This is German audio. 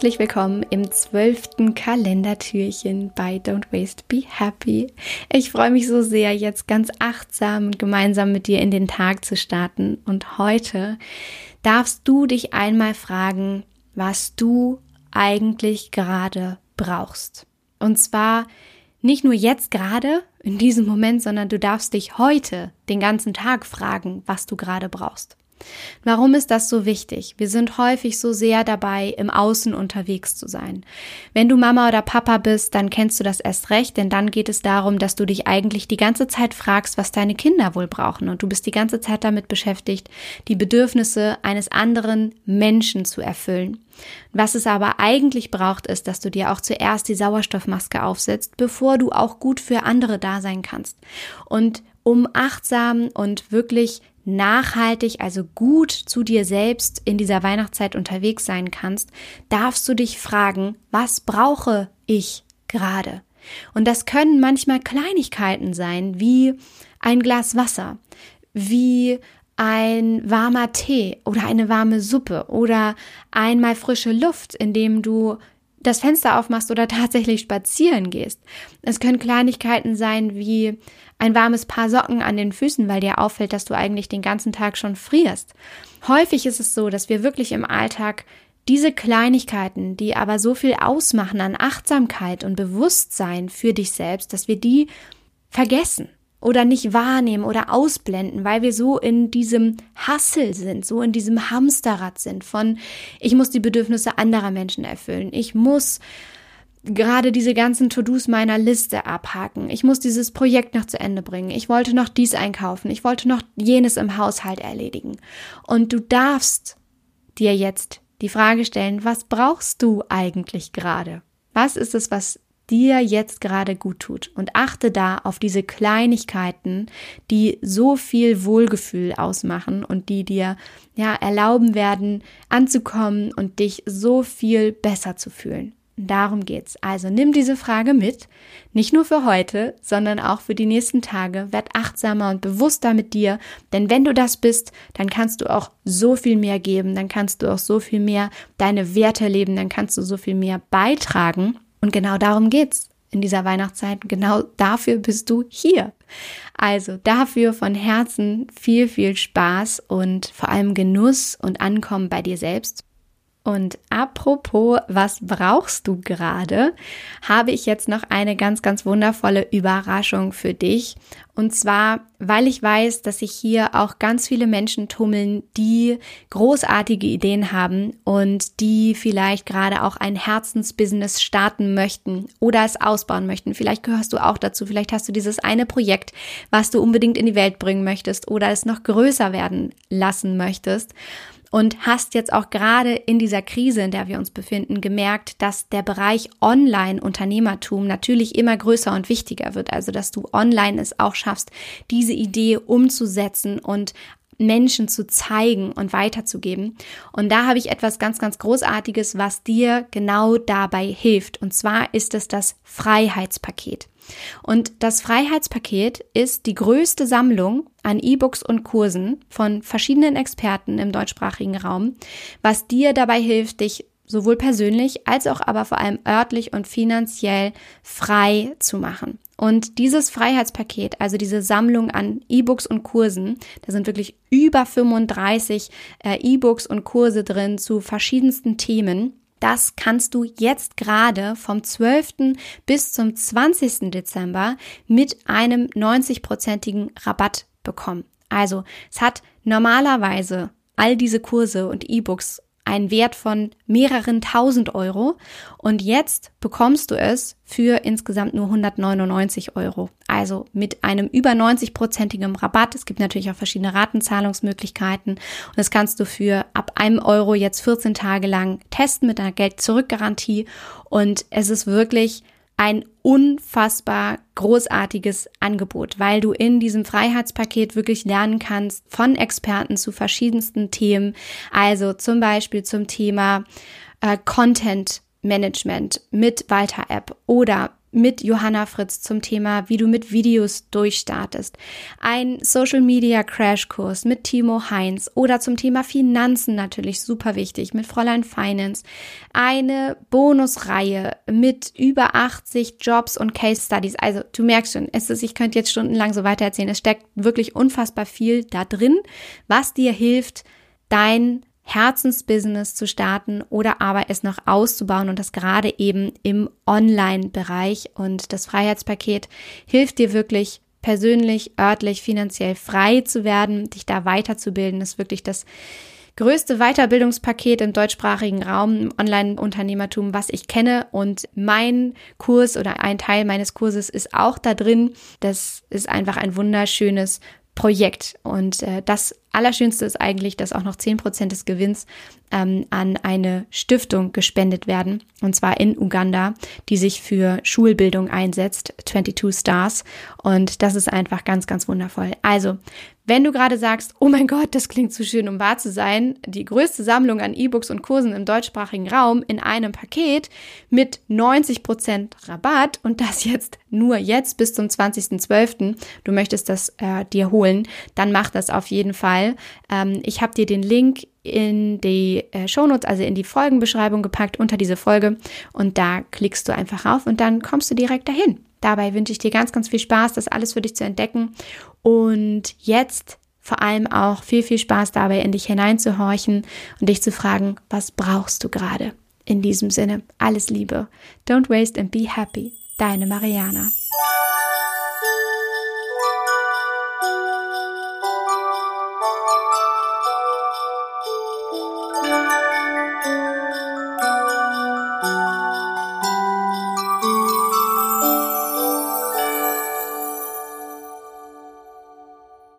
Herzlich willkommen im zwölften Kalendertürchen bei Don't Waste Be Happy. Ich freue mich so sehr, jetzt ganz achtsam und gemeinsam mit dir in den Tag zu starten. Und heute darfst du dich einmal fragen, was du eigentlich gerade brauchst. Und zwar nicht nur jetzt gerade, in diesem Moment, sondern du darfst dich heute den ganzen Tag fragen, was du gerade brauchst. Warum ist das so wichtig? Wir sind häufig so sehr dabei, im Außen unterwegs zu sein. Wenn du Mama oder Papa bist, dann kennst du das erst recht, denn dann geht es darum, dass du dich eigentlich die ganze Zeit fragst, was deine Kinder wohl brauchen. Und du bist die ganze Zeit damit beschäftigt, die Bedürfnisse eines anderen Menschen zu erfüllen. Was es aber eigentlich braucht, ist, dass du dir auch zuerst die Sauerstoffmaske aufsetzt, bevor du auch gut für andere da sein kannst. Und um achtsam und wirklich nachhaltig, also gut zu dir selbst in dieser Weihnachtszeit unterwegs sein kannst, darfst du dich fragen, was brauche ich gerade? Und das können manchmal Kleinigkeiten sein, wie ein Glas Wasser, wie ein warmer Tee oder eine warme Suppe oder einmal frische Luft, indem du das Fenster aufmachst oder tatsächlich spazieren gehst. Es können Kleinigkeiten sein wie ein warmes Paar Socken an den Füßen, weil dir auffällt, dass du eigentlich den ganzen Tag schon frierst. Häufig ist es so, dass wir wirklich im Alltag diese Kleinigkeiten, die aber so viel ausmachen an Achtsamkeit und Bewusstsein für dich selbst, dass wir die vergessen oder nicht wahrnehmen oder ausblenden, weil wir so in diesem Hassel sind, so in diesem Hamsterrad sind von ich muss die Bedürfnisse anderer Menschen erfüllen, ich muss gerade diese ganzen To-Dos meiner Liste abhaken. Ich muss dieses Projekt noch zu Ende bringen. Ich wollte noch dies einkaufen. Ich wollte noch jenes im Haushalt erledigen. Und du darfst dir jetzt die Frage stellen, was brauchst du eigentlich gerade? Was ist es, was dir jetzt gerade gut tut. Und achte da auf diese Kleinigkeiten, die so viel Wohlgefühl ausmachen und die dir ja erlauben werden, anzukommen und dich so viel besser zu fühlen. Darum geht's. Also nimm diese Frage mit, nicht nur für heute, sondern auch für die nächsten Tage. Werd achtsamer und bewusster mit dir, denn wenn du das bist, dann kannst du auch so viel mehr geben, dann kannst du auch so viel mehr deine Werte leben, dann kannst du so viel mehr beitragen und genau darum geht's in dieser Weihnachtszeit. Genau dafür bist du hier. Also dafür von Herzen viel, viel Spaß und vor allem Genuss und Ankommen bei dir selbst. Und apropos, was brauchst du gerade, habe ich jetzt noch eine ganz, ganz wundervolle Überraschung für dich. Und zwar, weil ich weiß, dass sich hier auch ganz viele Menschen tummeln, die großartige Ideen haben und die vielleicht gerade auch ein Herzensbusiness starten möchten oder es ausbauen möchten. Vielleicht gehörst du auch dazu. Vielleicht hast du dieses eine Projekt, was du unbedingt in die Welt bringen möchtest oder es noch größer werden lassen möchtest und hast jetzt auch gerade in dieser Krise, in der wir uns befinden, gemerkt, dass der Bereich Online-Unternehmertum natürlich immer größer und wichtiger wird. Also, dass du online es auch schaffst, diese Idee umzusetzen und Menschen zu zeigen und weiterzugeben. Und da habe ich etwas ganz, ganz Großartiges, was dir genau dabei hilft. Und zwar ist es das Freiheitspaket. Und das Freiheitspaket ist die größte Sammlung an E-Books und Kursen von verschiedenen Experten im deutschsprachigen Raum, was dir dabei hilft, dich sowohl persönlich als auch aber vor allem örtlich und finanziell frei zu machen. Und dieses Freiheitspaket, also diese Sammlung an E-Books und Kursen, da sind wirklich über 35 äh, E-Books und Kurse drin zu verschiedensten Themen. Das kannst du jetzt gerade vom 12. bis zum 20. Dezember mit einem 90-prozentigen Rabatt bekommen. Also es hat normalerweise all diese Kurse und E-Books einen Wert von mehreren tausend Euro und jetzt bekommst du es für insgesamt nur 199 Euro. Also mit einem über 90-prozentigen Rabatt. Es gibt natürlich auch verschiedene Ratenzahlungsmöglichkeiten und das kannst du für ab einem Euro jetzt 14 Tage lang testen mit einer Geld-Zurück-Garantie und es ist wirklich ein unfassbar großartiges Angebot, weil du in diesem Freiheitspaket wirklich lernen kannst von Experten zu verschiedensten Themen, also zum Beispiel zum Thema äh, Content Management mit Walter App oder mit Johanna Fritz zum Thema, wie du mit Videos durchstartest, ein Social Media Crashkurs mit Timo Heinz oder zum Thema Finanzen natürlich super wichtig mit Fräulein Finance, eine Bonusreihe mit über 80 Jobs und Case Studies. Also du merkst schon, es ist, ich könnte jetzt stundenlang so weiter erzählen. Es steckt wirklich unfassbar viel da drin, was dir hilft, dein Herzensbusiness zu starten oder aber es noch auszubauen und das gerade eben im Online-Bereich. Und das Freiheitspaket hilft dir wirklich persönlich, örtlich, finanziell frei zu werden, dich da weiterzubilden. Das ist wirklich das größte Weiterbildungspaket im deutschsprachigen Raum im Online-Unternehmertum, was ich kenne. Und mein Kurs oder ein Teil meines Kurses ist auch da drin. Das ist einfach ein wunderschönes Projekt. Und äh, das Allerschönste ist eigentlich, dass auch noch zehn Prozent des Gewinns ähm, an eine Stiftung gespendet werden, und zwar in Uganda, die sich für Schulbildung einsetzt, 22 Stars. Und das ist einfach ganz, ganz wundervoll. Also, wenn du gerade sagst, oh mein Gott, das klingt zu schön, um wahr zu sein, die größte Sammlung an E-Books und Kursen im deutschsprachigen Raum in einem Paket mit 90 Prozent Rabatt und das jetzt nur jetzt bis zum 20.12., du möchtest das äh, dir holen, dann mach das auf jeden Fall. Ähm, ich habe dir den Link in die äh, Shownotes, also in die Folgenbeschreibung gepackt unter diese Folge und da klickst du einfach rauf und dann kommst du direkt dahin. Dabei wünsche ich dir ganz, ganz viel Spaß, das alles für dich zu entdecken und jetzt vor allem auch viel, viel Spaß dabei, in dich hineinzuhorchen und dich zu fragen, was brauchst du gerade? In diesem Sinne, alles Liebe. Don't waste and be happy. Deine Mariana.